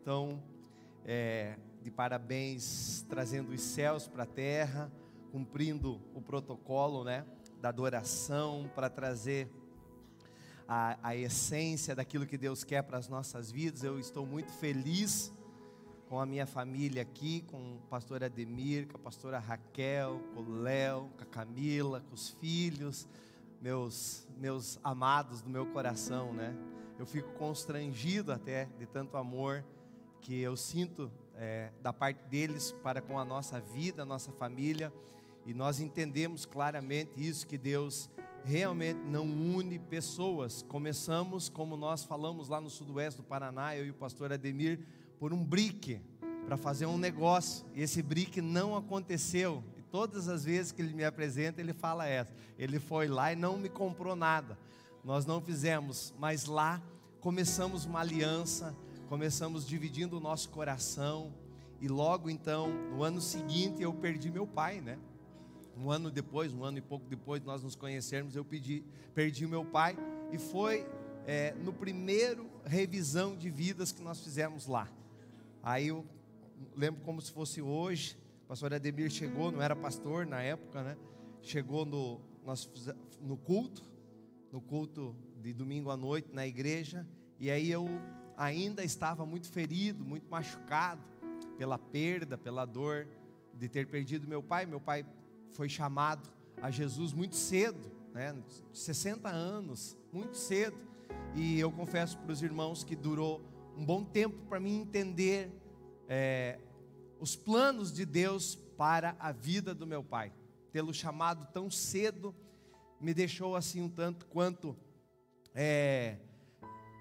Então, é, de parabéns, trazendo os céus para a terra, cumprindo o protocolo, né, da adoração para trazer a, a essência daquilo que Deus quer para as nossas vidas. Eu estou muito feliz com a minha família aqui, com o pastor Ademir, com a pastora Raquel, com o Léo, com a Camila, com os filhos, meus, meus amados do meu coração, né? Eu fico constrangido até de tanto amor que eu sinto é, da parte deles para com a nossa vida, a nossa família, e nós entendemos claramente isso, que Deus realmente não une pessoas. Começamos, como nós falamos lá no sudoeste do Paraná, eu e o pastor Ademir, por um brique para fazer um negócio. E esse brique não aconteceu. E todas as vezes que ele me apresenta, ele fala essa. Ele foi lá e não me comprou nada. Nós não fizemos, mas lá começamos uma aliança, começamos dividindo o nosso coração. E logo então, no ano seguinte, eu perdi meu pai, né? Um ano depois, um ano e pouco depois de nós nos conhecermos, eu pedi, perdi meu pai. E foi é, no primeiro revisão de vidas que nós fizemos lá. Aí eu lembro como se fosse hoje. O pastor Ademir chegou, não era pastor na época, né? Chegou no, nós, no culto, no culto de domingo à noite na igreja. E aí eu ainda estava muito ferido, muito machucado pela perda, pela dor de ter perdido meu pai. Meu pai foi chamado a Jesus muito cedo, né? 60 anos, muito cedo. E eu confesso para os irmãos que durou um bom tempo para mim entender é, os planos de Deus para a vida do meu pai. Tê-lo chamado tão cedo me deixou assim um tanto quanto, é,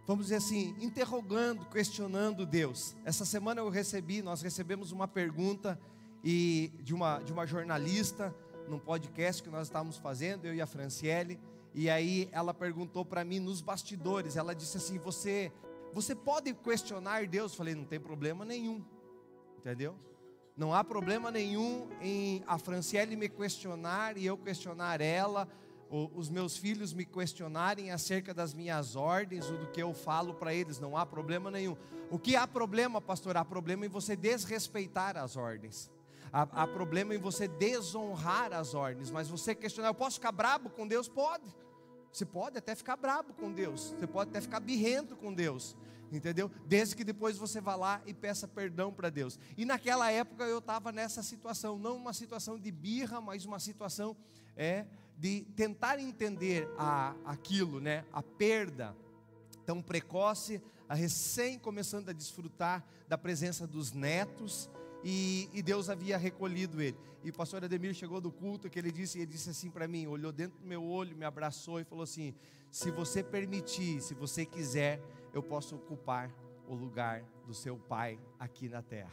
vamos dizer assim, interrogando, questionando Deus. Essa semana eu recebi, nós recebemos uma pergunta e de uma, de uma jornalista num podcast que nós estávamos fazendo, eu e a Franciele, e aí ela perguntou para mim nos bastidores, ela disse assim: "Você você pode questionar Deus?" Eu falei: "Não tem problema nenhum." Entendeu? Não há problema nenhum em a Franciele me questionar e eu questionar ela, os meus filhos me questionarem acerca das minhas ordens ou do que eu falo para eles, não há problema nenhum. O que há problema, pastor? Há problema em você desrespeitar as ordens. Há, há problema em você desonrar as ordens, mas você questionar, eu posso ficar brabo com Deus? Pode. Você pode até ficar brabo com Deus, você pode até ficar birrento com Deus, entendeu? Desde que depois você vá lá e peça perdão para Deus. E naquela época eu estava nessa situação, não uma situação de birra, mas uma situação é de tentar entender a, aquilo, né? A perda tão precoce, a recém começando a desfrutar da presença dos netos. E, e, Deus havia recolhido ele. E o pastor Ademir chegou do culto que ele disse, ele disse assim para mim, olhou dentro do meu olho, me abraçou e falou assim: se você permitir, se você quiser, eu posso ocupar o lugar do seu pai aqui na terra.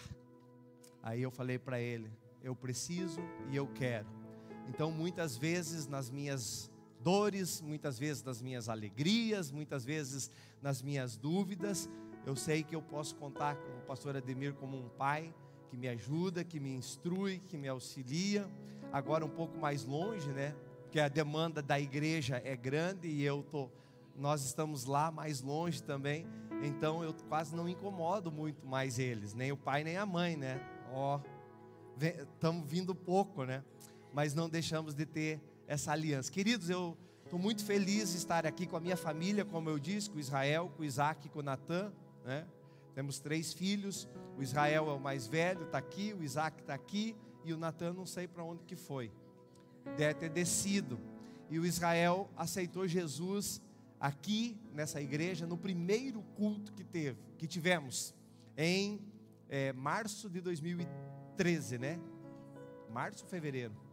Aí eu falei para ele: eu preciso e eu quero. Então, muitas vezes nas minhas dores, muitas vezes nas minhas alegrias, muitas vezes nas minhas dúvidas, eu sei que eu posso contar com o pastor Ademir como um pai que me ajuda, que me instrui, que me auxilia. Agora um pouco mais longe, né? Porque a demanda da igreja é grande e eu tô nós estamos lá mais longe também, então eu quase não incomodo muito mais eles, nem o pai nem a mãe, né? Ó, estamos vindo pouco, né? Mas não deixamos de ter essa aliança. Queridos, eu estou muito feliz de estar aqui com a minha família, como eu disse, com Israel, com Isaac e com Natan, né? Temos três filhos, o Israel é o mais velho, está aqui, o Isaac está aqui, e o Natan não sei para onde que foi. Deve ter descido. E o Israel aceitou Jesus aqui nessa igreja no primeiro culto que teve, que tivemos em é, março de 2013, né? Março fevereiro?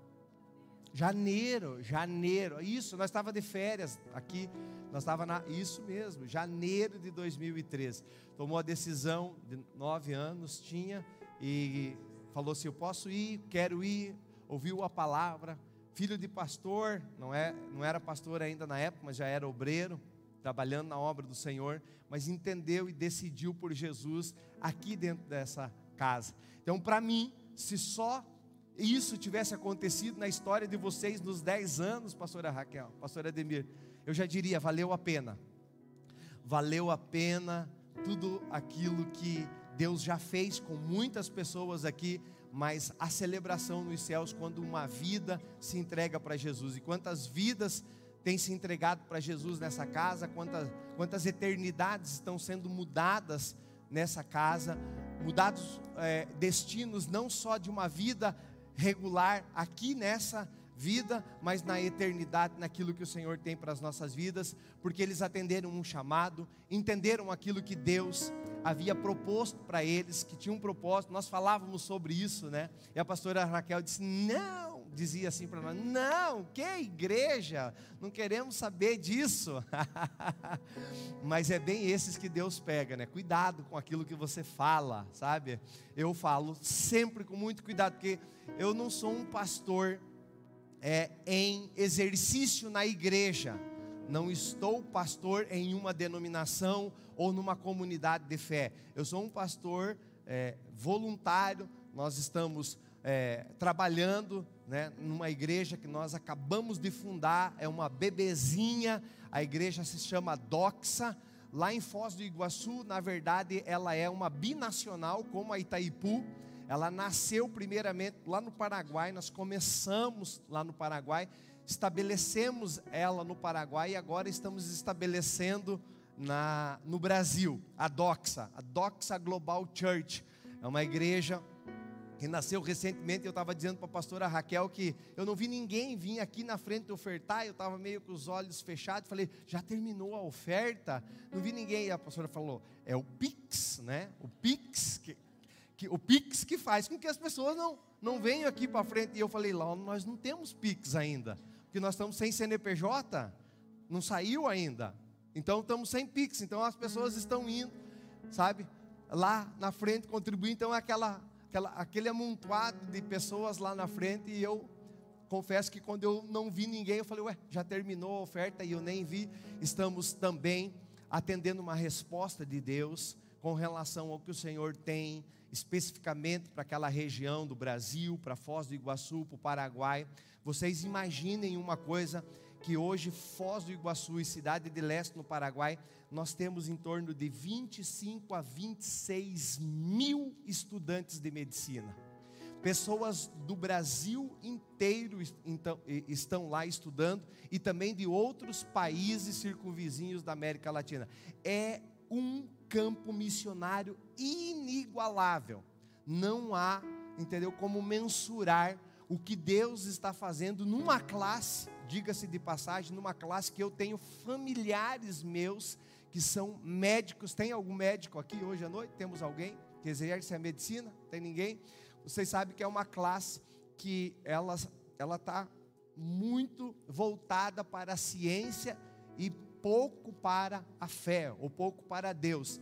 Janeiro, janeiro. Isso, nós estava de férias aqui. Nós estava na isso mesmo, janeiro de 2013. Tomou a decisão de nove anos tinha e falou assim: eu posso ir, quero ir. Ouviu a palavra filho de pastor, não, é, não era pastor ainda na época, mas já era obreiro, trabalhando na obra do Senhor, mas entendeu e decidiu por Jesus aqui dentro dessa casa. Então, para mim, se só isso tivesse acontecido na história de vocês nos 10 anos, pastora Raquel, pastor Ademir, eu já diria, valeu a pena. Valeu a pena tudo aquilo que Deus já fez com muitas pessoas aqui, mas a celebração nos céus quando uma vida se entrega para Jesus. E quantas vidas têm se entregado para Jesus nessa casa, quantas, quantas eternidades estão sendo mudadas nessa casa, mudados é, destinos não só de uma vida regular aqui nessa vida, mas na eternidade, naquilo que o Senhor tem para as nossas vidas, porque eles atenderam um chamado, entenderam aquilo que Deus havia proposto para eles, que tinha um propósito. Nós falávamos sobre isso, né? E a pastora Raquel disse: "Não", dizia assim para nós: "Não, que igreja? Não queremos saber disso". Mas é bem esses que Deus pega, né? Cuidado com aquilo que você fala, sabe? Eu falo sempre com muito cuidado, porque eu não sou um pastor é, em exercício na igreja. Não estou pastor em uma denominação ou numa comunidade de fé. Eu sou um pastor é, voluntário. Nós estamos é, trabalhando né, numa igreja que nós acabamos de fundar. É uma bebezinha. A igreja se chama Doxa. Lá em Foz do Iguaçu, na verdade, ela é uma binacional, como a Itaipu ela nasceu primeiramente lá no Paraguai, nós começamos lá no Paraguai, estabelecemos ela no Paraguai e agora estamos estabelecendo na, no Brasil, a Doxa, a Doxa Global Church. É uma igreja que nasceu recentemente. Eu estava dizendo para a pastora Raquel que eu não vi ninguém vir aqui na frente ofertar. Eu estava meio com os olhos fechados. Falei, já terminou a oferta? Não vi ninguém. E a pastora falou, é o Pix, né? O Pix, que que, o Pix que faz com que as pessoas não, não venham aqui para frente. E eu falei, lá nós não temos Pix ainda, porque nós estamos sem CNPJ, não saiu ainda. Então estamos sem Pix, então as pessoas estão indo, sabe, lá na frente contribuir. Então é aquela, aquela, aquele amontoado de pessoas lá na frente e eu confesso que quando eu não vi ninguém, eu falei, ué, já terminou a oferta e eu nem vi. Estamos também atendendo uma resposta de Deus com relação ao que o Senhor tem especificamente para aquela região do Brasil, para Foz do Iguaçu, para o Paraguai. Vocês imaginem uma coisa que hoje Foz do Iguaçu e Cidade de Leste no Paraguai, nós temos em torno de 25 a 26 mil estudantes de medicina. Pessoas do Brasil inteiro então, estão lá estudando e também de outros países circunvizinhos da América Latina. É um campo missionário inigualável. Não há, entendeu, como mensurar o que Deus está fazendo numa classe, diga-se de passagem, numa classe que eu tenho familiares meus que são médicos. Tem algum médico aqui hoje à noite? Temos alguém que exerce a medicina? Tem ninguém? Vocês sabem que é uma classe que ela ela está muito voltada para a ciência e pouco para a fé, ou pouco para Deus.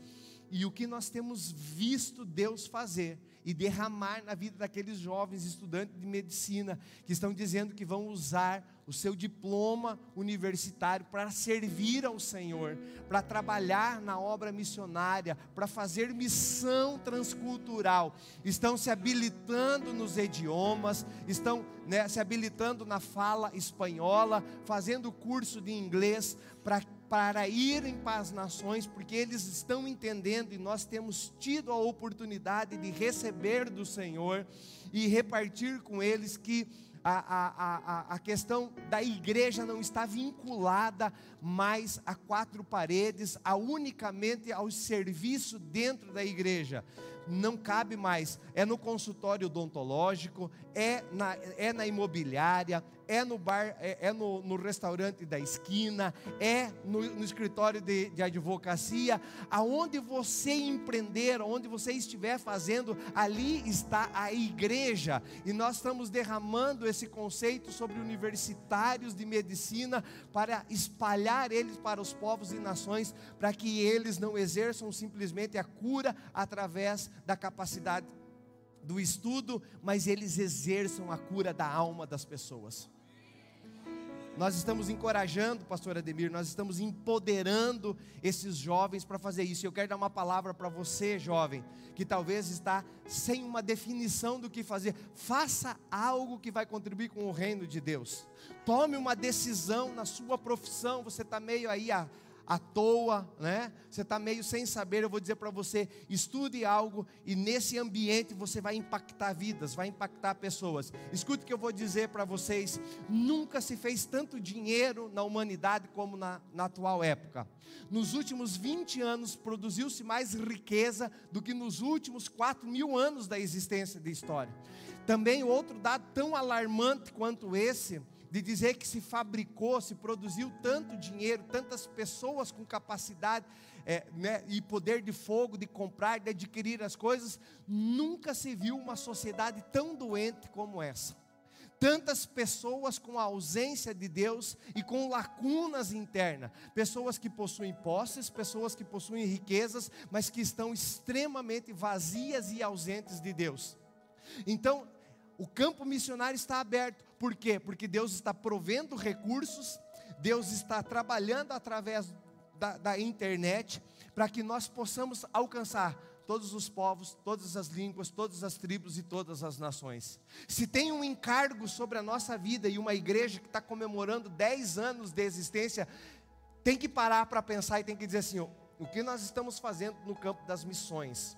E o que nós temos visto Deus fazer e derramar na vida daqueles jovens estudantes de medicina que estão dizendo que vão usar o seu diploma universitário para servir ao Senhor, para trabalhar na obra missionária, para fazer missão transcultural. Estão se habilitando nos idiomas, estão né, se habilitando na fala espanhola, fazendo curso de inglês para para irem para as nações, porque eles estão entendendo e nós temos tido a oportunidade de receber do Senhor e repartir com eles que a, a, a, a questão da igreja não está vinculada mais a quatro paredes, a unicamente ao serviço dentro da igreja não cabe mais. É no consultório odontológico, é na, é na imobiliária, é no bar, é, é no, no, restaurante da esquina, é no, no escritório de, de, advocacia, aonde você empreender, onde você estiver fazendo, ali está a igreja. E nós estamos derramando esse conceito sobre universitários de medicina para espalhar eles para os povos e nações, para que eles não exerçam simplesmente a cura através da capacidade do estudo, mas eles exerçam a cura da alma das pessoas. Nós estamos encorajando, pastor Ademir, nós estamos empoderando esses jovens para fazer isso. Eu quero dar uma palavra para você, jovem, que talvez está sem uma definição do que fazer. Faça algo que vai contribuir com o reino de Deus. Tome uma decisão na sua profissão. Você está meio aí a à toa, né? Você está meio sem saber, eu vou dizer para você: estude algo e nesse ambiente você vai impactar vidas, vai impactar pessoas. Escute o que eu vou dizer para vocês: nunca se fez tanto dinheiro na humanidade como na, na atual época. Nos últimos 20 anos produziu-se mais riqueza do que nos últimos 4 mil anos da existência da história. Também outro dado tão alarmante quanto esse de dizer que se fabricou, se produziu tanto dinheiro, tantas pessoas com capacidade é, né, e poder de fogo, de comprar, de adquirir as coisas, nunca se viu uma sociedade tão doente como essa. Tantas pessoas com ausência de Deus e com lacunas internas, pessoas que possuem posses, pessoas que possuem riquezas, mas que estão extremamente vazias e ausentes de Deus. Então, o campo missionário está aberto. Por quê? Porque Deus está provendo recursos, Deus está trabalhando através da, da internet para que nós possamos alcançar todos os povos, todas as línguas, todas as tribos e todas as nações. Se tem um encargo sobre a nossa vida e uma igreja que está comemorando 10 anos de existência, tem que parar para pensar e tem que dizer assim: o que nós estamos fazendo no campo das missões?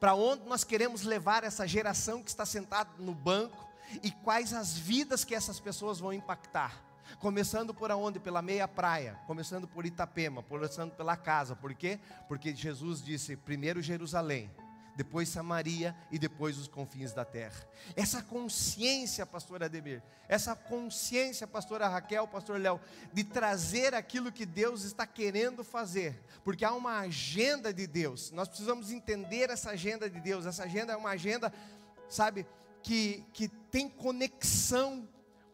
para onde nós queremos levar essa geração que está sentada no banco e quais as vidas que essas pessoas vão impactar. Começando por aonde? Pela meia praia, começando por Itapema, começando pela casa. Por quê? Porque Jesus disse: primeiro Jerusalém, depois Samaria e depois os confins da terra. Essa consciência, pastor Ademir, essa consciência, pastora Raquel, pastor Léo, de trazer aquilo que Deus está querendo fazer, porque há uma agenda de Deus. Nós precisamos entender essa agenda de Deus. Essa agenda é uma agenda, sabe, que, que tem conexão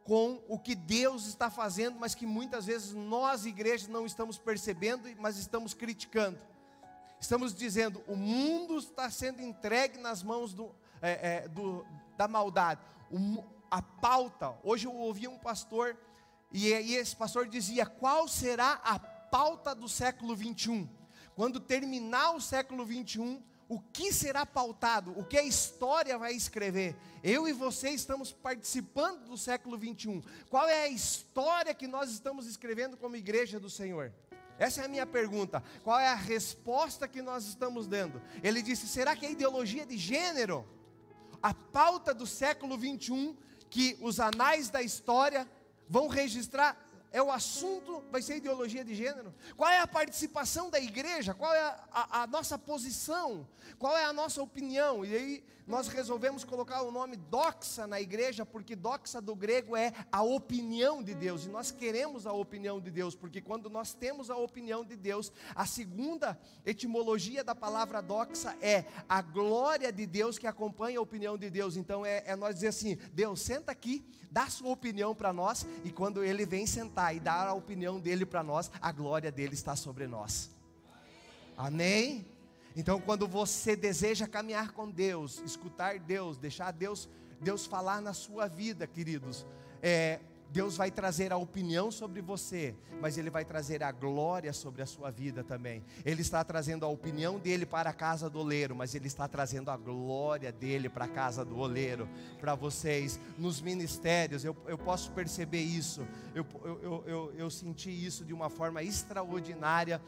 com o que Deus está fazendo, mas que muitas vezes nós, igrejas, não estamos percebendo, mas estamos criticando. Estamos dizendo, o mundo está sendo entregue nas mãos do, é, é, do, da maldade. O, a pauta, hoje eu ouvi um pastor, e, e esse pastor dizia: qual será a pauta do século 21? Quando terminar o século 21, o que será pautado, o que a história vai escrever. Eu e você estamos participando do século 21. Qual é a história que nós estamos escrevendo como igreja do Senhor? Essa é a minha pergunta. Qual é a resposta que nós estamos dando? Ele disse: será que a ideologia de gênero, a pauta do século 21, que os anais da história vão registrar, é o assunto, vai ser ideologia de gênero? Qual é a participação da igreja? Qual é a, a, a, nossa posição? Qual é a nossa opinião? E aí nós resolvemos colocar o nome doxa na igreja, porque doxa do grego é a opinião de Deus, e nós queremos a opinião de Deus, porque quando nós temos a opinião de Deus, a segunda etimologia da palavra doxa é a glória de Deus que acompanha a opinião de Deus. Então é, é nós dizer assim: Deus, senta aqui, dá sua opinião para nós, e quando ele vem sentar e dar a opinião dele para nós, a glória dele está sobre nós. Amém? Então, quando você deseja caminhar com Deus, escutar Deus, deixar Deus, Deus falar na sua vida, queridos, é, Deus vai trazer a opinião sobre você, mas Ele vai trazer a glória sobre a sua vida também. Ele está trazendo a opinião dele para a casa do oleiro, mas Ele está trazendo a glória dele para a casa do oleiro, para vocês. Nos ministérios, eu, eu posso perceber isso, eu, eu, eu, eu senti isso de uma forma extraordinária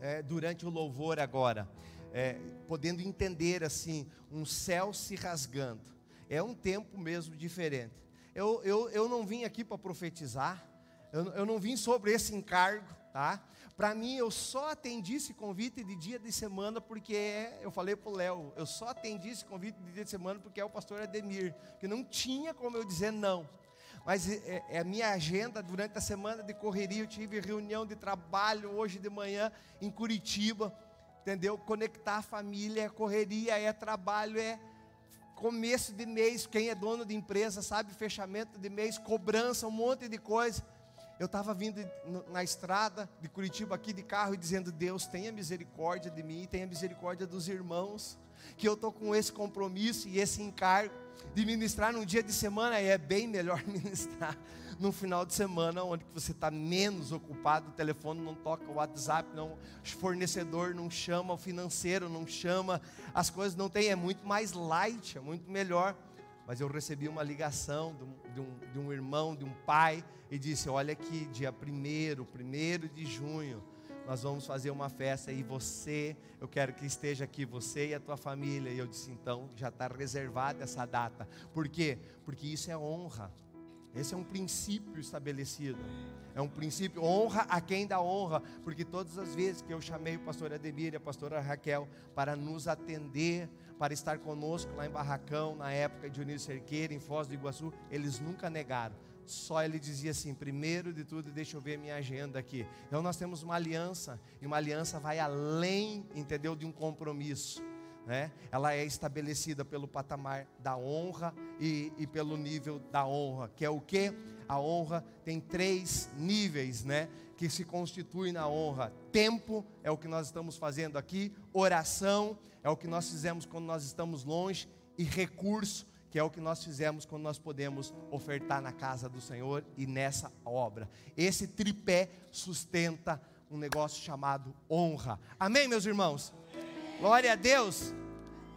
é, durante o louvor agora, é, podendo entender assim, um céu se rasgando. É um tempo mesmo diferente eu, eu, eu não vim aqui para profetizar, eu, eu não vim sobre esse encargo, tá? Para mim, eu só atendi esse convite de dia de semana porque eu falei para o Léo, eu só atendi esse convite de dia de semana porque é o pastor Ademir, que não tinha como eu dizer não. Mas é, é a minha agenda durante a semana de correria, eu tive reunião de trabalho hoje de manhã em Curitiba, entendeu? Conectar a família, é correria, é trabalho, é começo de mês, quem é dono de empresa sabe, fechamento de mês, cobrança, um monte de coisa. Eu estava vindo na estrada de Curitiba aqui de carro e dizendo: Deus, tenha misericórdia de mim, tenha misericórdia dos irmãos, que eu estou com esse compromisso e esse encargo de ministrar num dia de semana, e é bem melhor ministrar num final de semana, onde você está menos ocupado, o telefone não toca, o WhatsApp não, o fornecedor não chama, o financeiro não chama, as coisas não tem, é muito mais light, é muito melhor. mas eu recebi uma ligação de um, de um, de um irmão, de um pai, e disse: Olha aqui, dia 1, primeiro de junho, nós vamos fazer uma festa e você, eu quero que esteja aqui, você e a tua família. E eu disse: Então, já está reservada essa data. Por quê? Porque isso é honra. Esse é um princípio estabelecido. É um princípio, honra a quem dá honra, porque todas as vezes que eu chamei o pastor Ademir e a pastora Raquel para nos atender, para estar conosco lá em Barracão, na época de Dionísio Cerqueira, em Foz do Iguaçu, eles nunca negaram. Só ele dizia assim: primeiro de tudo, deixa eu ver minha agenda aqui. Então nós temos uma aliança, e uma aliança vai além, entendeu, de um compromisso né? ela é estabelecida pelo patamar da honra e, e pelo nível da honra, que é o que? A honra tem três níveis, né? Que se constituem na honra. Tempo é o que nós estamos fazendo aqui, oração é o que nós fizemos quando nós estamos longe, e recurso, que é o que nós fizemos quando nós podemos ofertar na casa do Senhor e nessa obra. Esse tripé sustenta um negócio chamado honra. Amém, meus irmãos? Glória a Deus.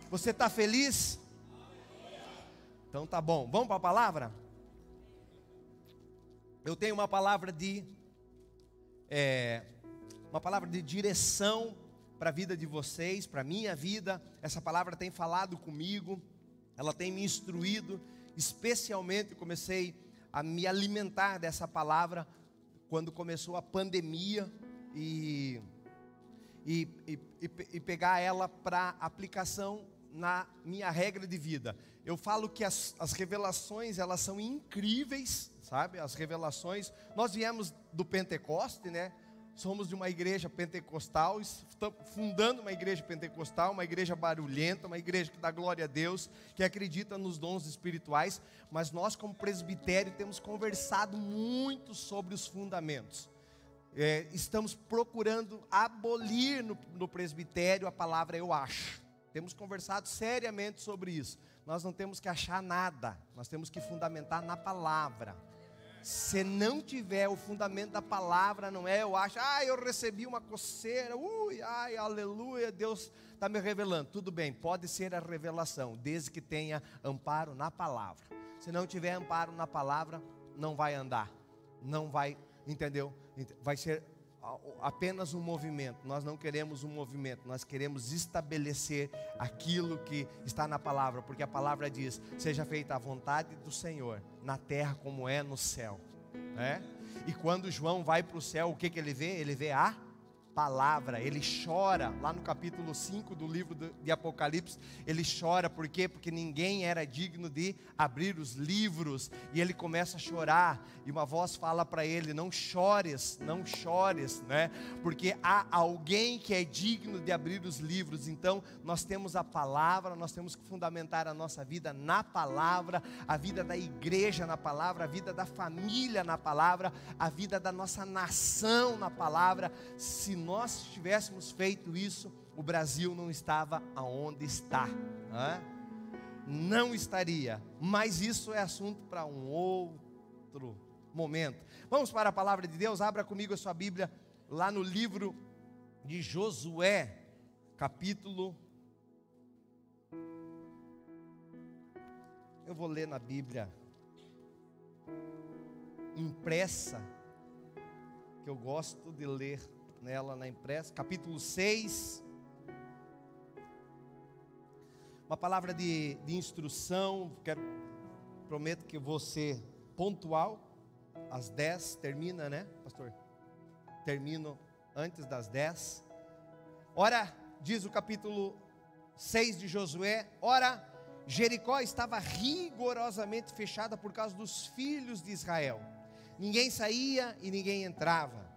Você está feliz? Então tá bom. Vamos para a palavra? Eu tenho uma palavra de é, uma palavra de direção para a vida de vocês, para minha vida. Essa palavra tem falado comigo, ela tem me instruído, especialmente comecei a me alimentar dessa palavra quando começou a pandemia e e, e, e pegar ela para aplicação na minha regra de vida. Eu falo que as, as revelações elas são incríveis, sabe? As revelações. Nós viemos do Pentecoste, né? Somos de uma igreja pentecostal, fundando uma igreja pentecostal, uma igreja barulhenta, uma igreja que dá glória a Deus, que acredita nos dons espirituais, mas nós, como presbitério, temos conversado muito sobre os fundamentos é, estamos procurando abolir no, no presbitério a palavra eu acho. Temos conversado seriamente sobre isso. Nós não temos que achar nada, nós temos que fundamentar na palavra. Se não tiver o fundamento da palavra, não é eu acho, ah, eu recebi uma coceira, ui, ai, aleluia, Deus está me revelando. Tudo bem, pode ser a revelação, desde que tenha amparo na palavra. Se não tiver amparo na palavra, não vai andar, não vai, entendeu? vai ser apenas um movimento. Nós não queremos um movimento, nós queremos estabelecer aquilo que está na palavra, porque a palavra diz: seja feita a vontade do Senhor, na terra como é no céu. É? E quando João vai para o céu, o que, que ele vê? Ele vê a palavra, ele chora, lá no capítulo 5 do livro de Apocalipse, ele chora, por quê? Porque ninguém era digno de abrir os livros, e ele começa a chorar, e uma voz fala para ele: Não chores, não chores, né? Porque há alguém que é digno de abrir os livros, então nós temos a palavra, nós temos que fundamentar a nossa vida na palavra, a vida da igreja na palavra, a vida da família na palavra, a vida da nossa nação na palavra, se nós tivéssemos feito isso, o Brasil não estava aonde está. Não estaria. Mas isso é assunto para um outro momento. Vamos para a palavra de Deus. Abra comigo a sua Bíblia lá no livro de Josué, capítulo. Eu vou ler na Bíblia impressa, que eu gosto de ler nela na impressa, capítulo 6. Uma palavra de, de instrução, quero, prometo que vou ser pontual, às 10 termina, né, pastor? Termino antes das 10. Ora, diz o capítulo 6 de Josué, ora, Jericó estava rigorosamente fechada por causa dos filhos de Israel. Ninguém saía e ninguém entrava.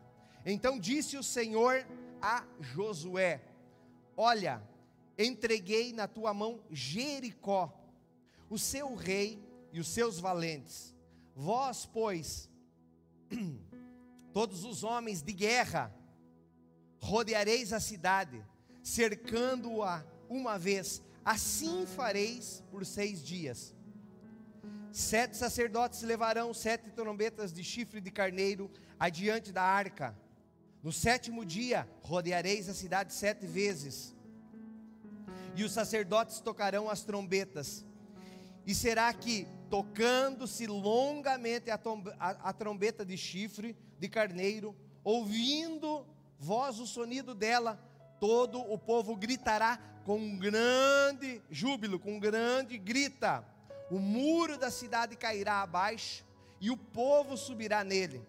Então disse o Senhor a Josué: Olha, entreguei na tua mão Jericó, o seu rei e os seus valentes. Vós, pois, todos os homens de guerra, rodeareis a cidade, cercando-a uma vez. Assim fareis por seis dias. Sete sacerdotes levarão sete trombetas de chifre de carneiro adiante da arca no sétimo dia, rodeareis a cidade sete vezes, e os sacerdotes tocarão as trombetas, E será que, tocando-se longamente a, a, a trombeta de chifre de carneiro, ouvindo voz o sonido dela, todo o povo gritará com grande júbilo, com grande grita. O muro da cidade cairá abaixo e o povo subirá nele,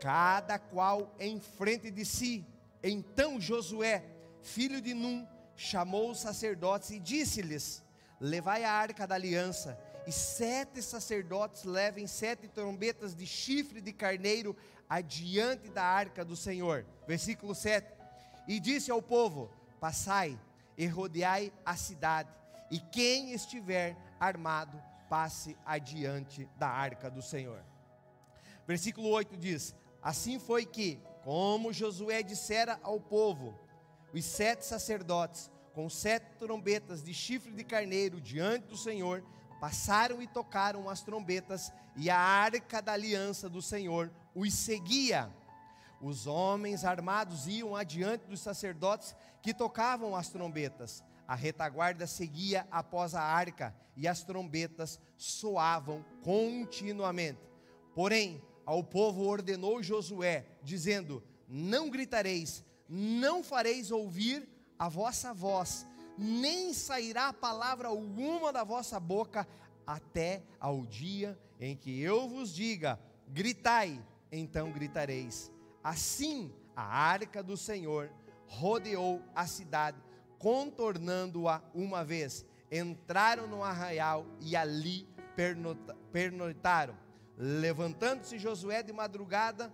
cada qual em frente de si. Então Josué, filho de Num, chamou os sacerdotes e disse-lhes: Levai a arca da aliança, e sete sacerdotes levem sete trombetas de chifre de carneiro adiante da arca do Senhor. Versículo 7. E disse ao povo: Passai e rodeai a cidade, e quem estiver armado, passe adiante da arca do Senhor. Versículo 8 diz: Assim foi que, como Josué dissera ao povo, os sete sacerdotes, com sete trombetas de chifre de carneiro diante do Senhor, passaram e tocaram as trombetas, e a arca da aliança do Senhor os seguia. Os homens armados iam adiante dos sacerdotes que tocavam as trombetas. A retaguarda seguia após a arca e as trombetas soavam continuamente. Porém, ao povo ordenou Josué, dizendo: Não gritareis, não fareis ouvir a vossa voz, nem sairá palavra alguma da vossa boca, até ao dia em que eu vos diga: gritai, então gritareis. Assim a arca do Senhor rodeou a cidade, contornando-a uma vez. Entraram no arraial e ali pernoitaram. Levantando-se Josué de madrugada,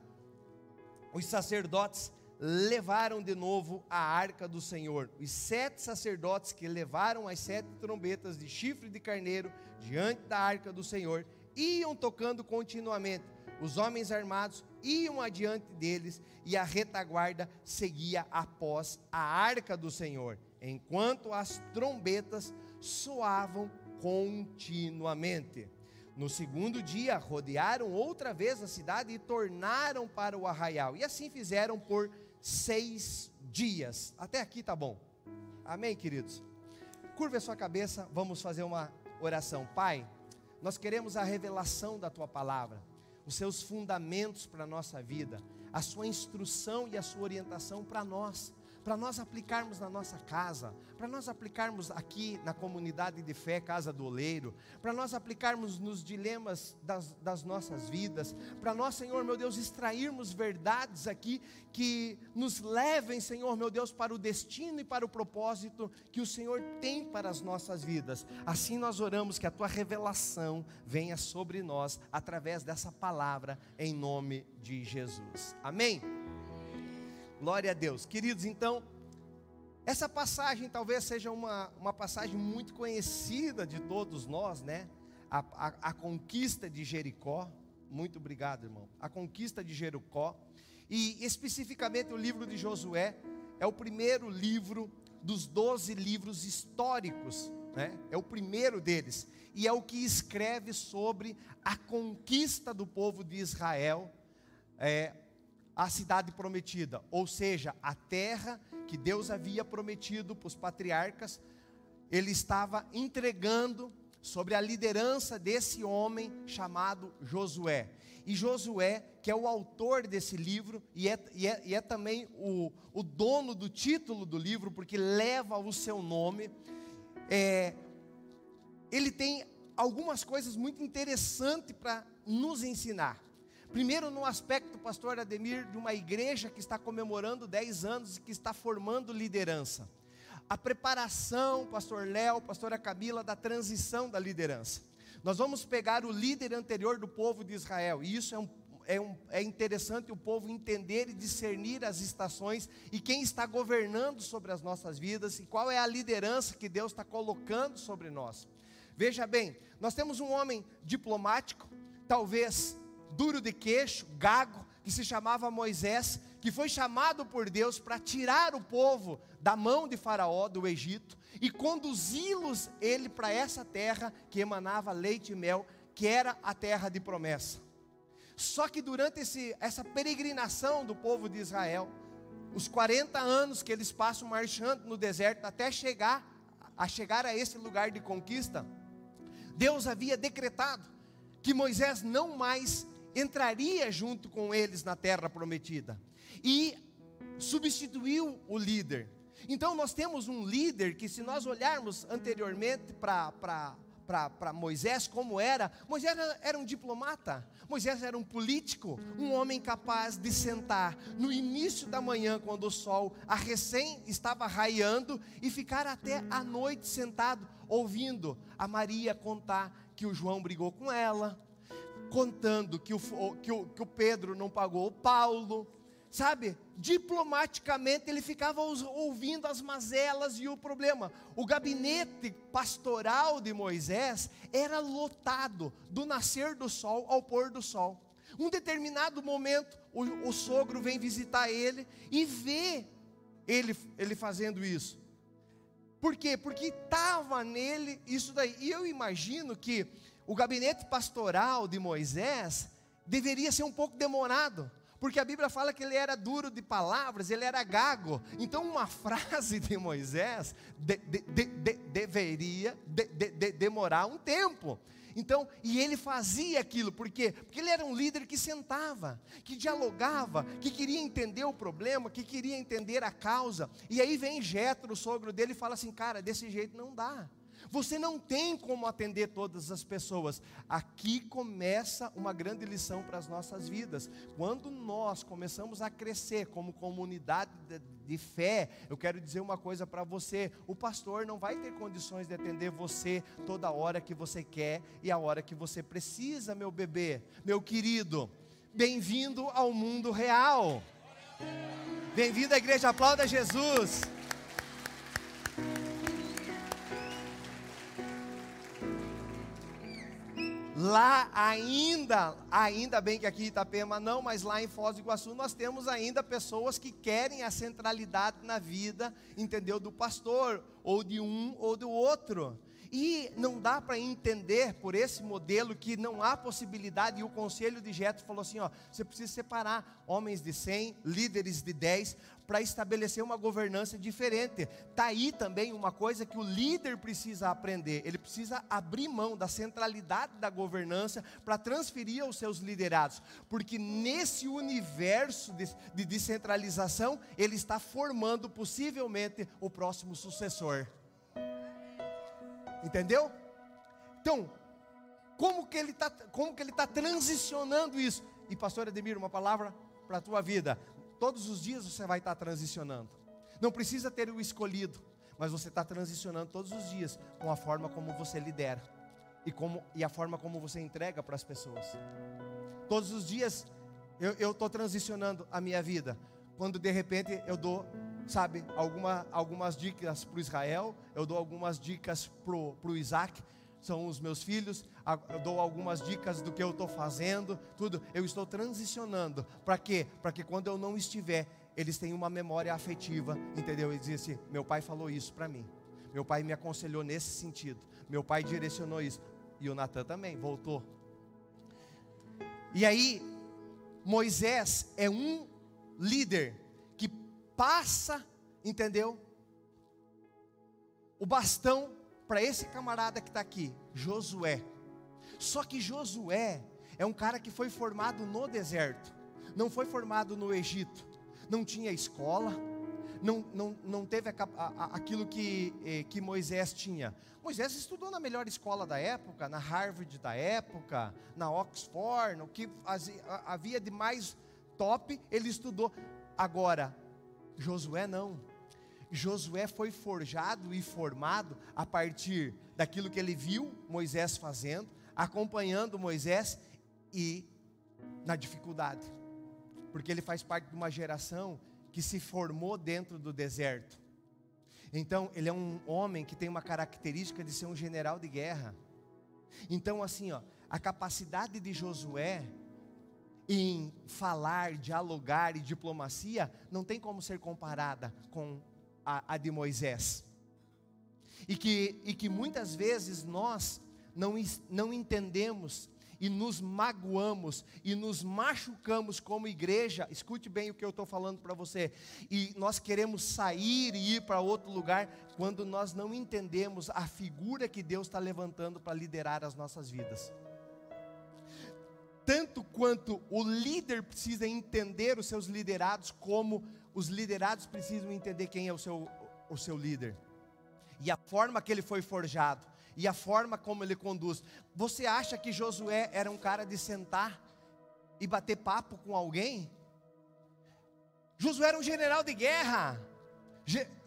os sacerdotes levaram de novo a arca do Senhor. Os sete sacerdotes que levaram as sete trombetas de chifre de carneiro diante da arca do Senhor iam tocando continuamente. Os homens armados iam adiante deles e a retaguarda seguia após a arca do Senhor, enquanto as trombetas soavam continuamente. No segundo dia, rodearam outra vez a cidade e tornaram para o arraial. E assim fizeram por seis dias. Até aqui tá bom. Amém, queridos? Curva a sua cabeça, vamos fazer uma oração. Pai, nós queremos a revelação da tua palavra, os seus fundamentos para a nossa vida, a sua instrução e a sua orientação para nós para nós aplicarmos na nossa casa, para nós aplicarmos aqui na comunidade de fé Casa do Oleiro, para nós aplicarmos nos dilemas das, das nossas vidas, para nós, Senhor meu Deus, extrairmos verdades aqui que nos levem, Senhor meu Deus, para o destino e para o propósito que o Senhor tem para as nossas vidas. Assim nós oramos que a tua revelação venha sobre nós através dessa palavra, em nome de Jesus. Amém. Glória a Deus. Queridos, então, essa passagem talvez seja uma, uma passagem muito conhecida de todos nós, né? A, a, a, conquista de Jericó. Muito obrigado, irmão. A conquista de Jericó. E especificamente o livro de Josué é o primeiro livro dos doze livros históricos, né? É o primeiro deles. E é o que escreve sobre a conquista do povo de Israel. É, a cidade prometida, ou seja, a terra que Deus havia prometido para os patriarcas, ele estava entregando sobre a liderança desse homem chamado Josué. E Josué, que é o autor desse livro, e é, e é, e é também o, o dono do título do livro, porque leva o seu nome, é, ele tem algumas coisas muito interessantes para nos ensinar. Primeiro, no aspecto, pastor Ademir, de uma igreja que está comemorando 10 anos e que está formando liderança. A preparação, pastor Léo, pastora Camila, da transição da liderança. Nós vamos pegar o líder anterior do povo de Israel, e isso é um é, um, é, interessante o povo entender e discernir as estações e quem está governando sobre as nossas vidas e qual é a liderança que Deus está colocando sobre nós. Veja bem, nós temos um homem diplomático, talvez duro de queixo, gago, que se chamava Moisés, que foi chamado por Deus para tirar o povo da mão de Faraó do Egito e conduzi-los ele para essa terra que emanava leite e mel, que era a terra de promessa. Só que durante esse, essa peregrinação do povo de Israel, os 40 anos que eles passam marchando no deserto até chegar a chegar a esse lugar de conquista, Deus havia decretado que Moisés não mais entraria junto com eles na terra prometida e substituiu o líder. Então nós temos um líder que, se nós olharmos anteriormente para para Moisés como era, Moisés era, era, um diplomata, Moisés era um político, um homem capaz de sentar no início da manhã, quando o sol a recém estava raiando, e ficar até a noite sentado, ouvindo a Maria contar que o João brigou com ela, contando que o, que o, que o Pedro não pagou o Paulo, sabe, diplomaticamente ele ficava ouvindo as mazelas e o problema. O gabinete pastoral de Moisés era lotado do nascer do sol ao pôr do sol. Um determinado momento, o, o sogro vem visitar ele e vê ele, ele fazendo isso. Por quê? Porque estava nele isso daí. E eu imagino que o gabinete pastoral de Moisés deveria ser um pouco demorado porque a Bíblia fala que ele era duro de palavras, ele era gago. Então, uma frase de Moisés de, de, de, deveria demorar um tempo. Então, e ele fazia aquilo, por quê? Porque ele era um líder que sentava, que dialogava, que queria entender o problema, que queria entender a causa. E aí vem Jetro, o sogro dele, e fala assim: "Cara, desse jeito não dá. Você não tem como atender todas as pessoas. Aqui começa uma grande lição para as nossas vidas. Quando nós começamos a crescer como comunidade de, fé, eu quero dizer uma coisa para você: o pastor não vai ter condições de atender você toda hora que você quer e a hora que você precisa, meu bebê, meu querido. Bem-vindo ao mundo real. Bem-vindo à igreja, aplauda Jesus. Lá ainda, ainda bem que aqui em Itapema não, mas lá em Foz do Iguaçu nós temos ainda pessoas que querem a centralidade na vida, entendeu? Do pastor, ou de um ou do outro. E não dá para entender por esse modelo que não há possibilidade, e o conselho de Jetro falou assim: ó, você precisa separar homens de 100, líderes de 10, para estabelecer uma governança diferente. Está aí também uma coisa que o líder precisa aprender: ele precisa abrir mão da centralidade da governança para transferir aos seus liderados, porque nesse universo de, de descentralização, ele está formando possivelmente o próximo sucessor. Entendeu? Então, como que ele está, como que ele está transicionando isso? E pastor Ademir, uma palavra para a tua vida. Todos os dias você vai estar transicionando. Não precisa ter o escolhido, mas você está transicionando todos os dias com a forma como você lidera e, como, e a forma como você entrega para as pessoas. Todos os dias eu estou transicionando a minha vida. Quando de repente eu dou, sabe, alguma, algumas dicas para o Israel, eu dou algumas dicas para o Isaac, são os meus filhos, eu dou algumas dicas do que eu estou fazendo, tudo. Eu estou transicionando. Para quê? Para que quando eu não estiver, eles tenham uma memória afetiva, entendeu? E dizem assim: meu pai falou isso para mim. Meu pai me aconselhou nesse sentido. Meu pai direcionou isso. E o Natan também voltou. E aí, Moisés é um líder passa, entendeu? O bastão para esse camarada que está aqui, Josué. Só que Josué é um cara que foi formado no deserto, não foi formado no Egito, não tinha escola, não, não, não teve a, a, aquilo que, eh, que Moisés tinha. Moisés estudou na melhor escola da época, na Harvard da época, na Oxford, no que havia de mais top, ele estudou. Agora, Josué não. Josué foi forjado e formado a partir daquilo que ele viu Moisés fazendo, acompanhando Moisés e na dificuldade, porque ele faz parte de uma geração que se formou dentro do deserto. Então, ele é um homem que tem uma característica de ser um general de guerra. Então, assim, ó, a capacidade de Josué em falar, dialogar e diplomacia não tem como ser comparada com a, a de Moisés. E que, e que muitas vezes nós não, não entendemos e nos magoamos e nos machucamos como igreja, escute bem o que eu estou falando para você, e nós queremos sair e ir para outro lugar quando nós não entendemos a figura que Deus está levantando para liderar as nossas vidas quanto o líder precisa entender os seus liderados, como os liderados precisam entender quem é o seu, o seu líder e a forma que ele foi forjado e a forma como ele conduz. Você acha que Josué era um cara de sentar e bater papo com alguém? Josué era um general de guerra,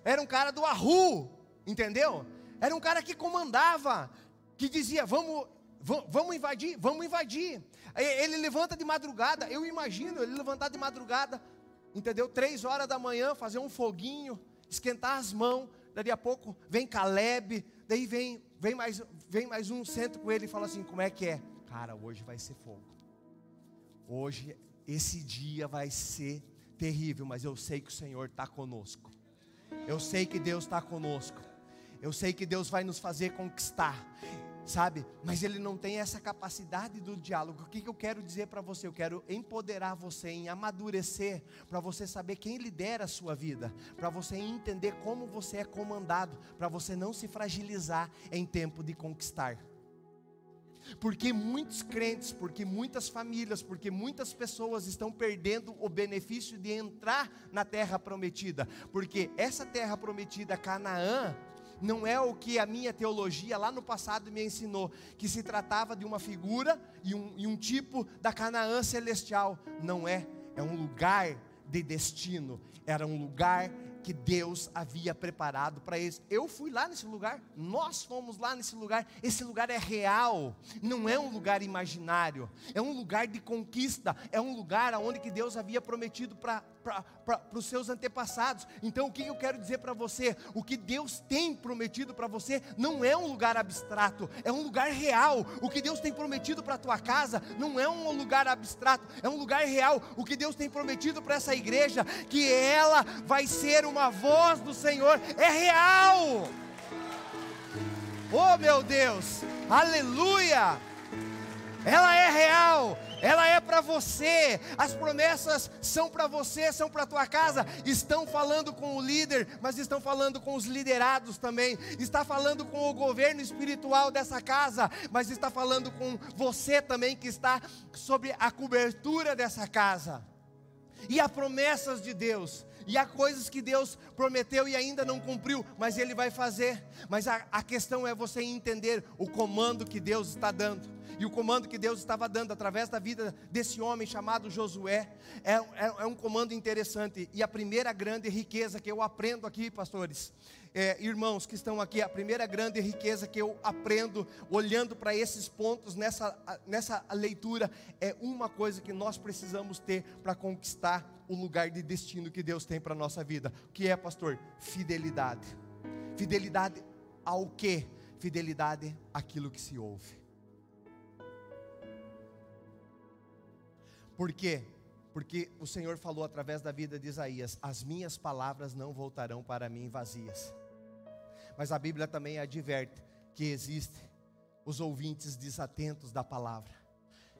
era um cara do Arru, entendeu? Era um cara que comandava, que dizia: vamos, vamos invadir, vamos invadir. Ele levanta de madrugada, eu imagino ele levantar de madrugada, entendeu? Três horas da manhã, fazer um foguinho, esquentar as mãos. Daqui a pouco vem Caleb, daí vem, vem, mais, vem mais um, senta com ele e fala assim: como é que é? Cara, hoje vai ser fogo. Hoje, esse dia vai ser terrível, mas eu sei que o Senhor está conosco. Eu sei que Deus está conosco. Eu sei que Deus vai nos fazer conquistar sabe? Mas ele não tem essa capacidade do diálogo. O que, que eu quero dizer para você? Eu quero empoderar você em amadurecer, para você saber quem lidera a sua vida, para você entender como você é comandado, para você não se fragilizar em tempo de conquistar. Porque muitos crentes, porque muitas famílias, porque muitas pessoas estão perdendo o benefício de entrar na terra prometida. Porque essa terra prometida, Canaã, não é o que a minha teologia lá no passado me ensinou, que se tratava de uma figura e um, e um tipo da Canaã celestial. Não é, é um lugar de destino, era um lugar que Deus havia preparado para eles. Eu fui lá nesse lugar, nós fomos lá nesse lugar. Esse lugar é real, não é um lugar imaginário, é um lugar de conquista, é um lugar onde que Deus havia prometido para os seus antepassados. Então, o que eu quero dizer para você? O que Deus tem prometido para você não é um lugar abstrato, é um lugar real. O que Deus tem prometido para a tua casa não é um lugar abstrato, é um lugar real. O que Deus tem prometido para essa igreja, que ela vai ser uma voz do Senhor, é real. Oh meu Deus, aleluia! Ela é real, ela é para você, as promessas são para você, são para a tua casa. Estão falando com o líder, mas estão falando com os liderados também. Está falando com o governo espiritual dessa casa, mas está falando com você também que está sobre a cobertura dessa casa. E há promessas de Deus, e há coisas que Deus prometeu e ainda não cumpriu, mas Ele vai fazer. Mas a, a questão é você entender o comando que Deus está dando e o comando que Deus estava dando através da vida desse homem chamado Josué é, é, é um comando interessante. E a primeira grande riqueza que eu aprendo aqui, pastores, é, irmãos que estão aqui, a primeira grande riqueza que eu aprendo olhando para esses pontos nessa, nessa leitura é uma coisa que nós precisamos ter para conquistar o lugar de destino que Deus tem para a nossa vida. O que é, pastor? Fidelidade. Fidelidade ao que? Fidelidade àquilo que se ouve. Por quê? Porque o Senhor falou através da vida de Isaías: As minhas palavras não voltarão para mim vazias. Mas a Bíblia também adverte que existem os ouvintes desatentos da palavra.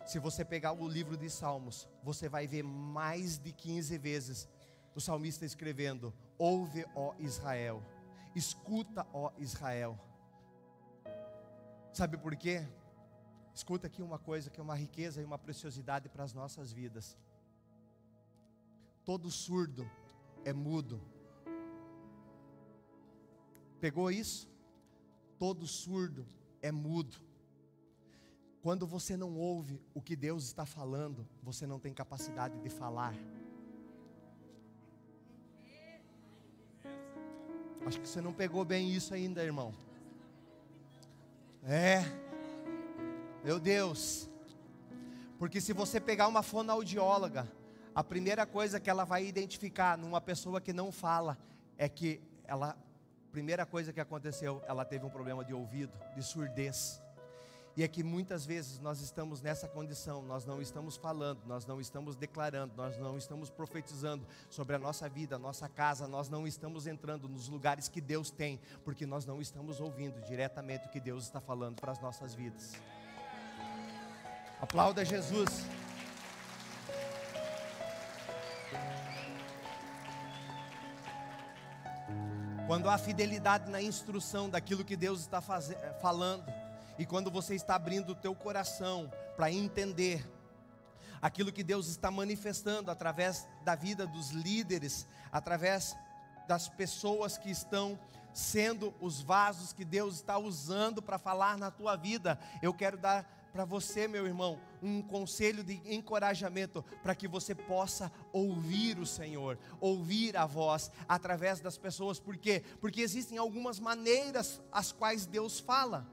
Se você pegar o livro de Salmos, você vai ver mais de 15 vezes o salmista escrevendo: Ouve, ó Israel, escuta, ó Israel. Sabe por quê? Escuta aqui uma coisa que é uma riqueza e uma preciosidade para as nossas vidas. Todo surdo é mudo. Pegou isso? Todo surdo é mudo. Quando você não ouve o que Deus está falando, você não tem capacidade de falar. Acho que você não pegou bem isso ainda, irmão. É. Meu Deus. Porque se você pegar uma fonoaudióloga, a primeira coisa que ela vai identificar numa pessoa que não fala é que ela, primeira coisa que aconteceu, ela teve um problema de ouvido, de surdez. E é que muitas vezes nós estamos nessa condição, nós não estamos falando, nós não estamos declarando, nós não estamos profetizando sobre a nossa vida, a nossa casa, nós não estamos entrando nos lugares que Deus tem, porque nós não estamos ouvindo diretamente o que Deus está falando para as nossas vidas. Aplauda Jesus. Quando há fidelidade na instrução daquilo que Deus está falando, e quando você está abrindo o teu coração para entender aquilo que Deus está manifestando através da vida dos líderes, através das pessoas que estão sendo os vasos que Deus está usando para falar na tua vida. Eu quero dar para você, meu irmão, um conselho de encorajamento para que você possa ouvir o Senhor, ouvir a voz através das pessoas. Por quê? Porque existem algumas maneiras as quais Deus fala.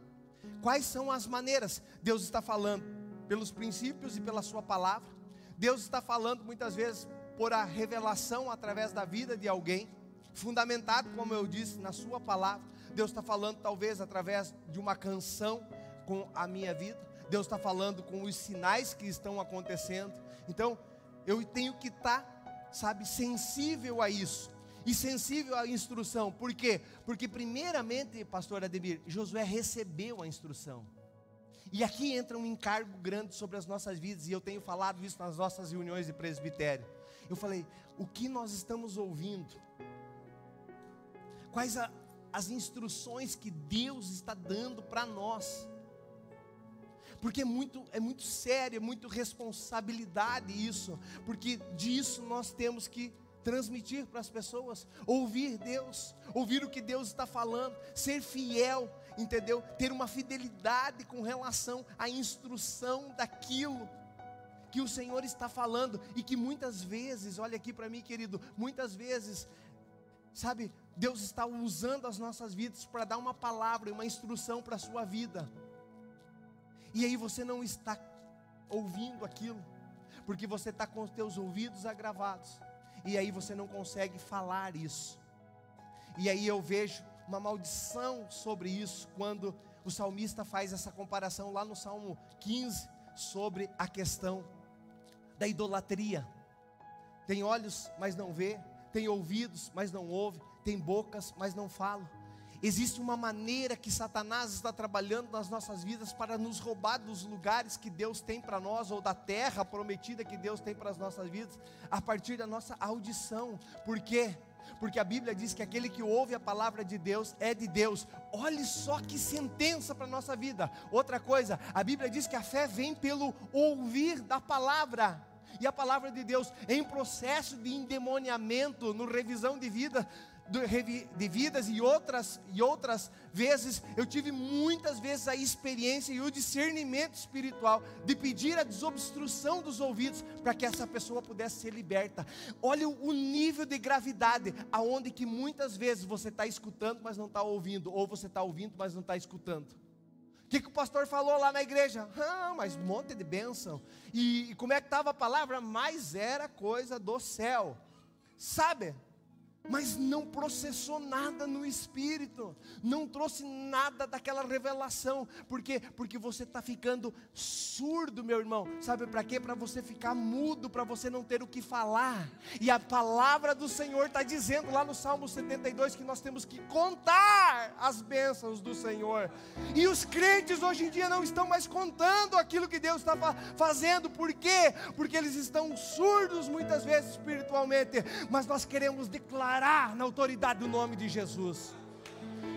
Quais são as maneiras? Deus está falando pelos princípios e pela sua palavra. Deus está falando muitas vezes por a revelação através da vida de alguém, fundamentado, como eu disse, na sua palavra. Deus está falando talvez através de uma canção com a minha vida. Deus está falando com os sinais que estão acontecendo. Então, eu tenho que estar, tá, sabe, sensível a isso. E sensível à instrução. Por quê? Porque, primeiramente, pastor Ademir, Josué recebeu a instrução. E aqui entra um encargo grande sobre as nossas vidas, e eu tenho falado isso nas nossas reuniões de presbitério. Eu falei, o que nós estamos ouvindo? Quais a, as instruções que Deus está dando para nós? Porque é muito, é muito sério, é muito responsabilidade isso, porque disso nós temos que transmitir para as pessoas, ouvir Deus, ouvir o que Deus está falando, ser fiel, entendeu? Ter uma fidelidade com relação à instrução daquilo que o Senhor está falando e que muitas vezes, olha aqui para mim, querido, muitas vezes, sabe, Deus está usando as nossas vidas para dar uma palavra, uma instrução para a sua vida. E aí você não está ouvindo aquilo, porque você está com os teus ouvidos agravados. E aí você não consegue falar isso. E aí eu vejo uma maldição sobre isso quando o salmista faz essa comparação lá no Salmo 15 sobre a questão da idolatria. Tem olhos, mas não vê, tem ouvidos, mas não ouve, tem bocas, mas não fala. Existe uma maneira que Satanás está trabalhando nas nossas vidas para nos roubar dos lugares que Deus tem para nós, ou da terra prometida que Deus tem para as nossas vidas, a partir da nossa audição. Por quê? Porque a Bíblia diz que aquele que ouve a palavra de Deus é de Deus. Olhe só que sentença para a nossa vida. Outra coisa, a Bíblia diz que a fé vem pelo ouvir da palavra e a palavra de Deus em processo de endemoniamento, no revisão de vida, de vidas e outras e outras vezes eu tive muitas vezes a experiência e o discernimento espiritual de pedir a desobstrução dos ouvidos para que essa pessoa pudesse ser liberta. Olha o nível de gravidade aonde que muitas vezes você está escutando mas não está ouvindo ou você está ouvindo mas não está escutando. O que, que, o pastor falou lá na igreja? Ah, mas um monte de bênção. E, e como é que estava a palavra? Mas era coisa do céu. Sabe? Mas não processou nada no espírito, não trouxe nada daquela revelação, por quê? Porque você está ficando surdo, meu irmão, sabe para quê? Para você ficar mudo, para você não ter o que falar, e a palavra do Senhor está dizendo lá no Salmo 72 que nós temos que contar as bênçãos do Senhor, e os crentes hoje em dia não estão mais contando aquilo que Deus está fazendo, por quê? Porque eles estão surdos muitas vezes espiritualmente, mas nós queremos declarar declarar na autoridade do nome de Jesus.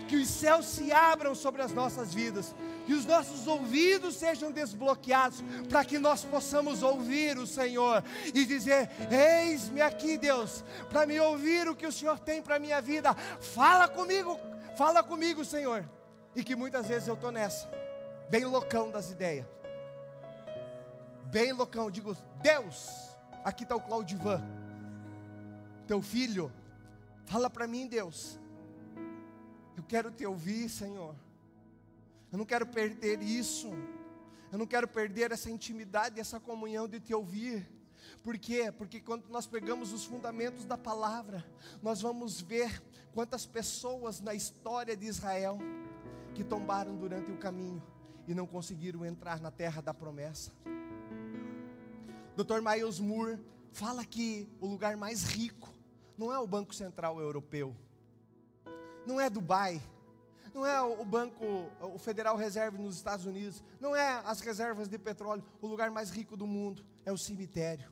Que os céus se abram sobre as nossas vidas, que os nossos ouvidos sejam desbloqueados, para que nós possamos ouvir o Senhor e dizer: Eis-me aqui, Deus, para me ouvir o que o Senhor tem para a minha vida. Fala comigo, fala comigo, Senhor. E que muitas vezes eu estou nessa, bem loucão das ideias, bem loucão, digo: Deus, aqui está o Claudivan, teu filho Fala para mim, Deus. Eu quero te ouvir, Senhor. Eu não quero perder isso. Eu não quero perder essa intimidade, essa comunhão de te ouvir. Por quê? Porque quando nós pegamos os fundamentos da palavra, nós vamos ver quantas pessoas na história de Israel que tombaram durante o caminho e não conseguiram entrar na terra da promessa. Dr. Miles Moore fala que o lugar mais rico não é o Banco Central Europeu, não é Dubai, não é o banco, o Federal Reserve nos Estados Unidos, não é as reservas de petróleo, o lugar mais rico do mundo. É o cemitério,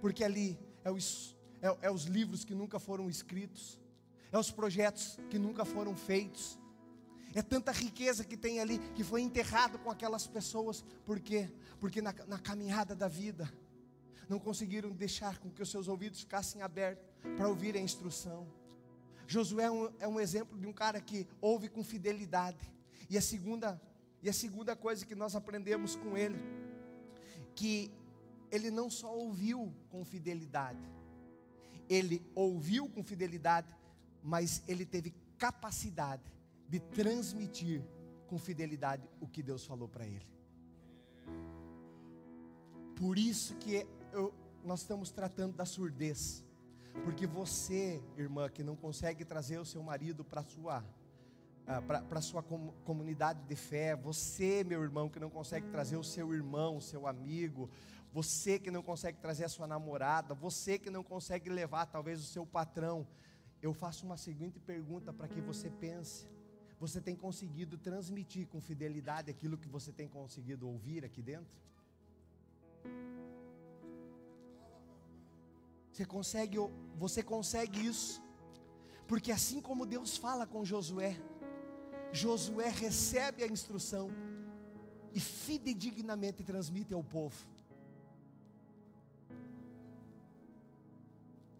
porque ali é os, é, é os livros que nunca foram escritos, é os projetos que nunca foram feitos, é tanta riqueza que tem ali que foi enterrado com aquelas pessoas, por quê? Porque na, na caminhada da vida não conseguiram deixar com que os seus ouvidos ficassem abertos para ouvir a instrução. Josué é um, é um exemplo de um cara que ouve com fidelidade. E a segunda, e a segunda coisa que nós aprendemos com ele, que ele não só ouviu com fidelidade, ele ouviu com fidelidade, mas ele teve capacidade de transmitir com fidelidade o que Deus falou para ele. Por isso que eu, nós estamos tratando da surdez. Porque você, irmã, que não consegue trazer o seu marido para sua, ah, para sua comunidade de fé, você, meu irmão, que não consegue trazer o seu irmão, o seu amigo, você que não consegue trazer a sua namorada, você que não consegue levar talvez o seu patrão, eu faço uma seguinte pergunta para que você pense: você tem conseguido transmitir com fidelidade aquilo que você tem conseguido ouvir aqui dentro? Você consegue, você consegue isso? Porque assim como Deus fala com Josué, Josué recebe a instrução e fidedignamente transmite ao povo.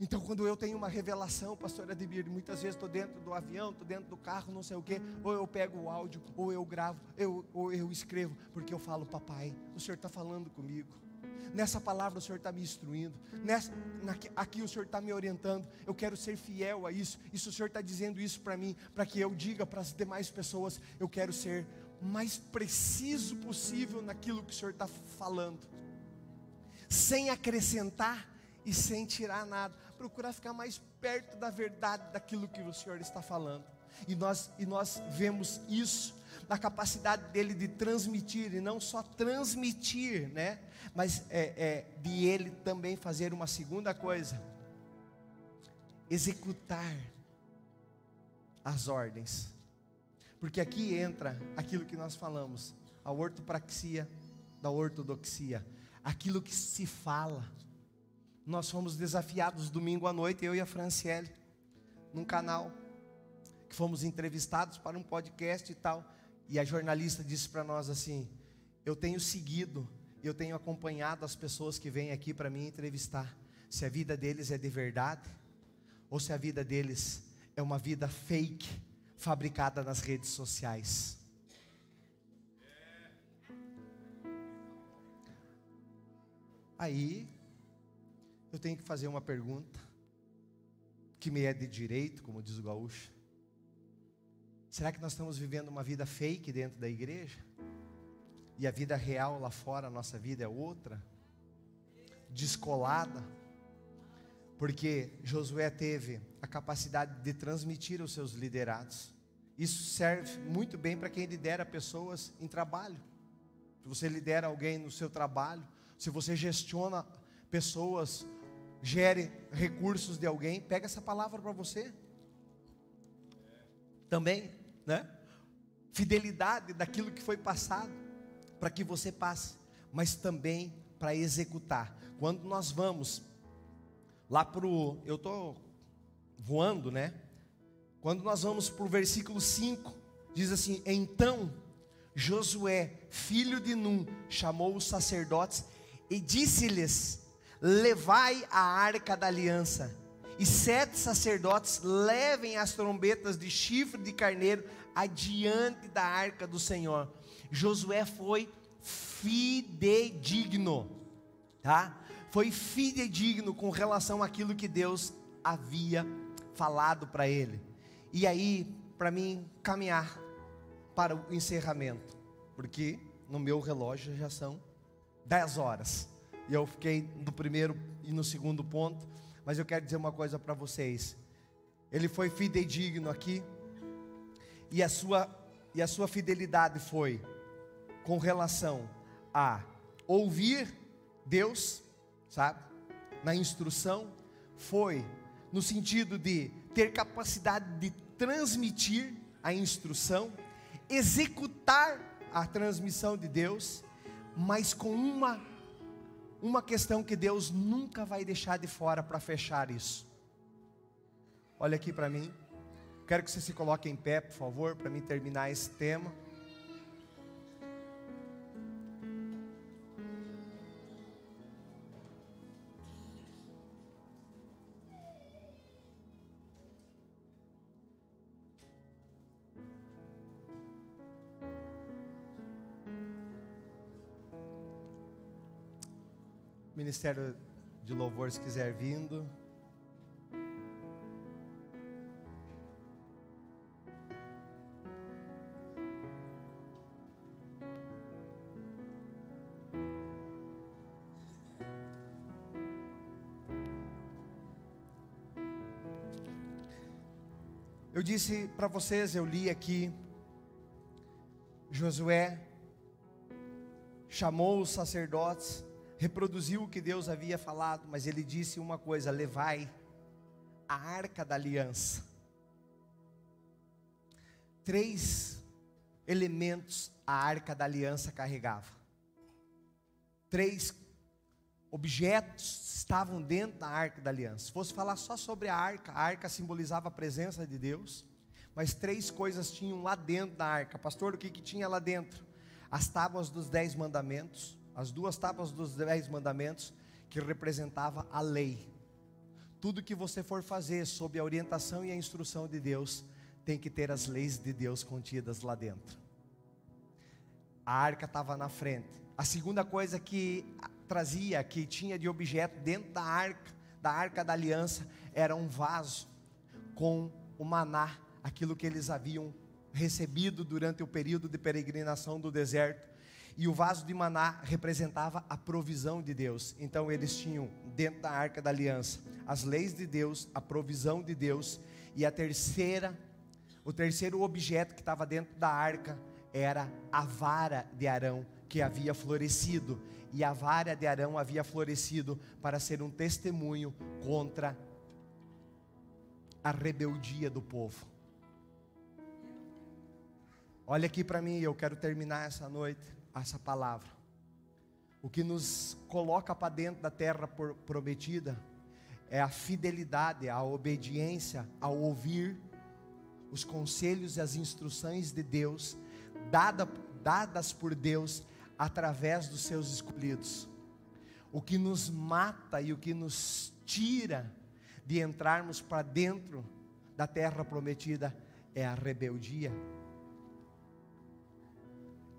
Então, quando eu tenho uma revelação, pastor Ademir, muitas vezes estou dentro do avião, estou dentro do carro, não sei o quê, ou eu pego o áudio, ou eu gravo, eu, ou eu escrevo, porque eu falo, papai, o Senhor está falando comigo. Nessa palavra o Senhor está me instruindo. Nessa, aqui o Senhor está me orientando. Eu quero ser fiel a isso. Isso o Senhor está dizendo isso para mim, para que eu diga para as demais pessoas. Eu quero ser mais preciso possível naquilo que o Senhor está falando, sem acrescentar e sem tirar nada. Procurar ficar mais perto da verdade daquilo que o Senhor está falando. E nós, e nós vemos isso na capacidade dele de transmitir, e não só transmitir, né? Mas é, é, de ele também fazer uma segunda coisa: executar as ordens. Porque aqui entra aquilo que nós falamos, a ortopraxia da ortodoxia, aquilo que se fala. Nós fomos desafiados domingo à noite, eu e a Franciele, num canal, que fomos entrevistados para um podcast e tal. E a jornalista disse para nós assim: Eu tenho seguido, eu tenho acompanhado as pessoas que vêm aqui para me entrevistar, se a vida deles é de verdade ou se a vida deles é uma vida fake, fabricada nas redes sociais. Aí, eu tenho que fazer uma pergunta, que me é de direito, como diz o gaúcho. Será que nós estamos vivendo uma vida fake dentro da igreja? E a vida real lá fora, a nossa vida é outra? Descolada? Porque Josué teve a capacidade de transmitir aos seus liderados. Isso serve muito bem para quem lidera pessoas em trabalho. Se você lidera alguém no seu trabalho, se você gestiona pessoas, gere recursos de alguém, pega essa palavra para você. Também né? Fidelidade daquilo que foi passado, para que você passe, mas também para executar. Quando nós vamos lá para o. Eu estou voando, né? Quando nós vamos para o versículo 5, diz assim: Então Josué, filho de Num, chamou os sacerdotes e disse-lhes: Levai a arca da aliança e sete sacerdotes levem as trombetas de chifre de carneiro adiante da arca do Senhor. Josué foi fidedigno, tá? Foi fidedigno com relação àquilo que Deus havia falado para ele. E aí, para mim caminhar para o encerramento, porque no meu relógio já são 10 horas. E eu fiquei no primeiro e no segundo ponto mas eu quero dizer uma coisa para vocês. Ele foi fidedigno aqui, e a sua, e a sua fidelidade foi com relação a ouvir Deus, sabe? Na instrução, foi no sentido de ter capacidade de transmitir a instrução, executar a transmissão de Deus, mas com uma uma questão que Deus nunca vai deixar de fora para fechar isso. Olha aqui para mim. Quero que você se coloque em pé, por favor, para mim terminar esse tema. Ministério de Louvor, se quiser vindo. Disse para vocês, eu li aqui, Josué chamou os sacerdotes reproduziu o que Deus havia falado, mas ele disse uma coisa: levai a arca da aliança. Três elementos a arca da aliança carregava. Três objetos estavam dentro da arca da aliança. Se fosse falar só sobre a arca, a arca simbolizava a presença de Deus, mas três coisas tinham lá dentro da arca. Pastor, o que, que tinha lá dentro? As tábuas dos dez mandamentos, as duas tábuas dos dez mandamentos, que representava a lei. Tudo que você for fazer sob a orientação e a instrução de Deus, tem que ter as leis de Deus contidas lá dentro. A arca estava na frente. A segunda coisa que trazia, que tinha de objeto dentro da arca, da arca da aliança, era um vaso com o maná, aquilo que eles haviam recebido durante o período de peregrinação do deserto e o vaso de maná representava a provisão de Deus. Então eles tinham dentro da arca da aliança as leis de Deus, a provisão de Deus, e a terceira, o terceiro objeto que estava dentro da arca era a vara de Arão que havia florescido, e a vara de Arão havia florescido para ser um testemunho contra a rebeldia do povo. Olha aqui para mim, eu quero terminar essa noite essa palavra. O que nos coloca para dentro da terra prometida é a fidelidade, a obediência ao ouvir os conselhos e as instruções de Deus, dada, dadas por Deus através dos seus escolhidos. O que nos mata e o que nos tira de entrarmos para dentro da terra prometida é a rebeldia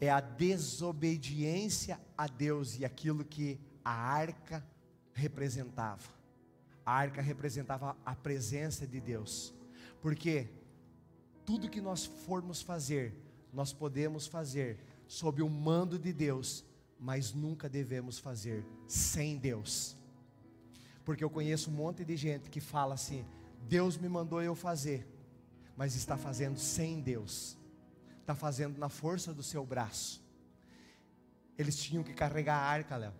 é a desobediência a Deus e aquilo que a arca representava. A arca representava a presença de Deus. Porque tudo que nós formos fazer, nós podemos fazer sob o mando de Deus, mas nunca devemos fazer sem Deus. Porque eu conheço um monte de gente que fala assim: Deus me mandou eu fazer, mas está fazendo sem Deus está fazendo na força do seu braço. Eles tinham que carregar a arca, Léo.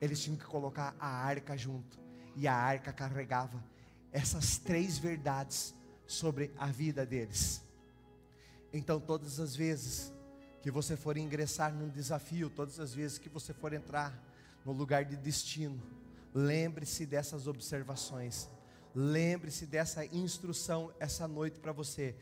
Eles tinham que colocar a arca junto. E a arca carregava essas três verdades sobre a vida deles. Então, todas as vezes que você for ingressar num desafio, todas as vezes que você for entrar no lugar de destino, lembre-se dessas observações. Lembre-se dessa instrução essa noite para você.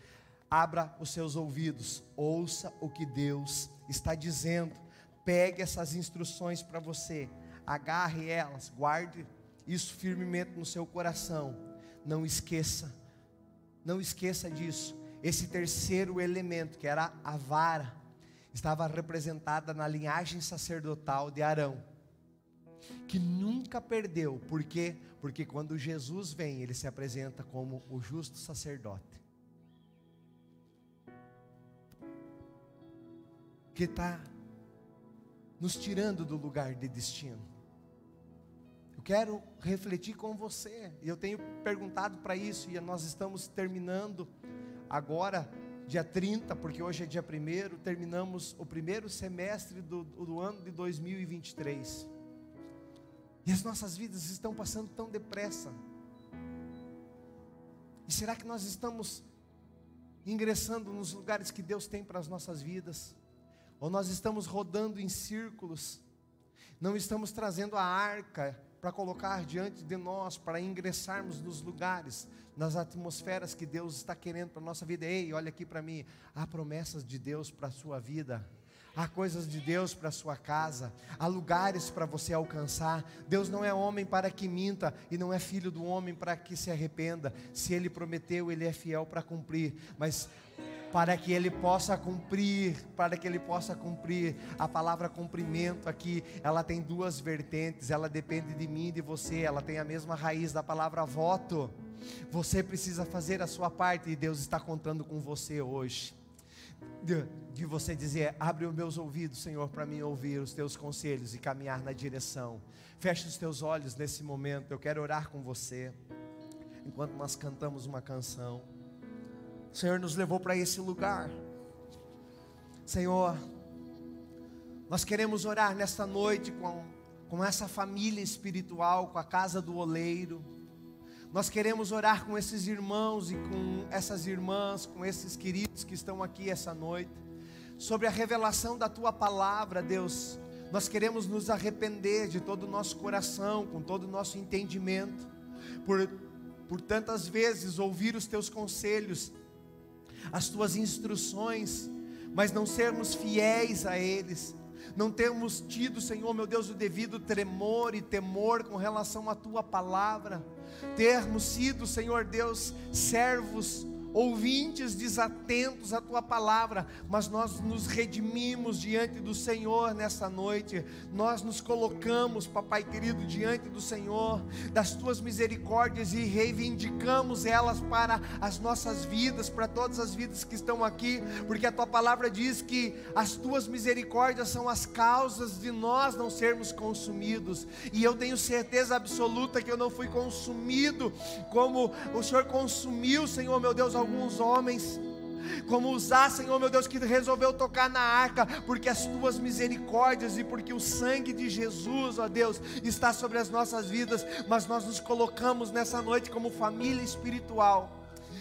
Abra os seus ouvidos, ouça o que Deus está dizendo. Pegue essas instruções para você, agarre elas, guarde isso firmemente no seu coração. Não esqueça, não esqueça disso. Esse terceiro elemento, que era a vara, estava representada na linhagem sacerdotal de Arão, que nunca perdeu, por quê? Porque quando Jesus vem, ele se apresenta como o justo sacerdote que está nos tirando do lugar de destino. Eu quero refletir com você, e eu tenho perguntado para isso, e nós estamos terminando agora, dia 30, porque hoje é dia 1, terminamos o primeiro semestre do, do ano de 2023. E as nossas vidas estão passando tão depressa. E será que nós estamos ingressando nos lugares que Deus tem para as nossas vidas, ou nós estamos rodando em círculos, não estamos trazendo a arca para colocar diante de nós, para ingressarmos nos lugares, nas atmosferas que Deus está querendo para a nossa vida. Ei, olha aqui para mim, há promessas de Deus para a sua vida. Há coisas de Deus para a sua casa, há lugares para você alcançar. Deus não é homem para que minta e não é filho do homem para que se arrependa. Se ele prometeu, ele é fiel para cumprir. Mas para que ele possa cumprir, para que ele possa cumprir. A palavra cumprimento aqui, ela tem duas vertentes, ela depende de mim e de você, ela tem a mesma raiz da palavra voto. Você precisa fazer a sua parte e Deus está contando com você hoje de, de você dizer: abre os meus ouvidos, Senhor, para mim ouvir os teus conselhos e caminhar na direção. Feche os teus olhos nesse momento. Eu quero orar com você. Enquanto nós cantamos uma canção, o Senhor nos levou para esse lugar. Senhor, nós queremos orar nesta noite com, com essa família espiritual, com a casa do oleiro nós queremos orar com esses irmãos e com essas irmãs, com esses queridos que estão aqui essa noite, sobre a revelação da tua palavra, Deus. Nós queremos nos arrepender de todo o nosso coração, com todo o nosso entendimento, por, por tantas vezes ouvir os teus conselhos, as tuas instruções, mas não sermos fiéis a eles não temos tido, Senhor meu Deus, o devido tremor e temor com relação à tua palavra, termos sido, Senhor Deus, servos ouvintes desatentos à tua palavra, mas nós nos redimimos diante do Senhor nessa noite, nós nos colocamos, papai querido, diante do Senhor, das tuas misericórdias e reivindicamos elas para as nossas vidas, para todas as vidas que estão aqui, porque a tua palavra diz que as tuas misericórdias são as causas de nós não sermos consumidos, e eu tenho certeza absoluta que eu não fui consumido como o Senhor consumiu, Senhor meu Deus, alguns homens, como usar, Senhor meu Deus, que resolveu tocar na arca, porque as tuas misericórdias e porque o sangue de Jesus, ó Deus, está sobre as nossas vidas, mas nós nos colocamos nessa noite como família espiritual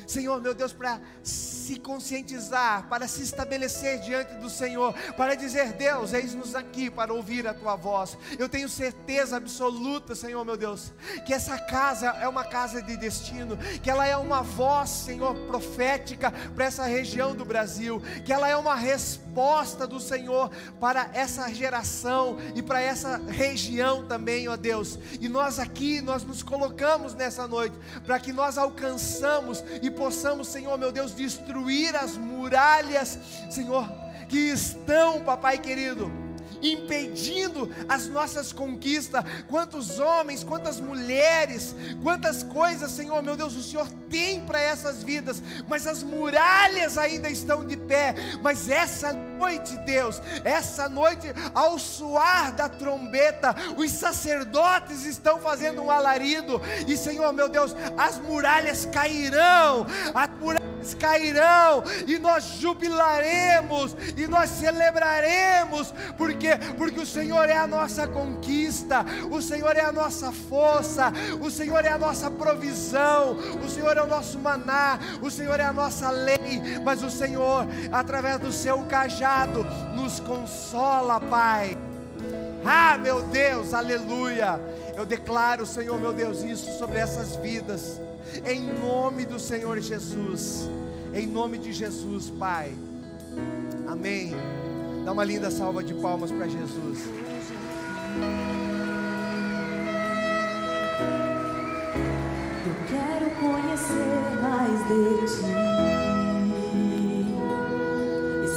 Senhor, meu Deus, para se conscientizar, para se estabelecer diante do Senhor, para dizer: Deus, eis-nos aqui para ouvir a tua voz. Eu tenho certeza absoluta, Senhor, meu Deus, que essa casa é uma casa de destino, que ela é uma voz, Senhor, profética para essa região do Brasil, que ela é uma resposta do Senhor para essa geração e para essa região também, ó Deus. E nós aqui, nós nos colocamos nessa noite para que nós alcançamos e possamos, Senhor meu Deus, destruir as muralhas, Senhor, que estão, papai querido, impedindo as nossas conquistas. Quantos homens, quantas mulheres, quantas coisas, Senhor meu Deus, o Senhor tem para essas vidas, mas as muralhas ainda estão de pé. Mas essa noite, Deus, essa noite, ao soar da trombeta, os sacerdotes estão fazendo um alarido, e Senhor meu Deus, as muralhas cairão, as muralhas cairão, e nós jubilaremos, e nós celebraremos, porque porque o Senhor é a nossa conquista, o Senhor é a nossa força, o Senhor é a nossa provisão, o Senhor é o nosso maná, o Senhor é a nossa lei, mas o Senhor, através do seu cajado, nos consola, Pai. Ah, meu Deus, aleluia. Eu declaro, Senhor, meu Deus, isso sobre essas vidas, em nome do Senhor Jesus, em nome de Jesus, Pai. Amém. Dá uma linda salva de palmas para Jesus. Eu quero conhecer mais de ti,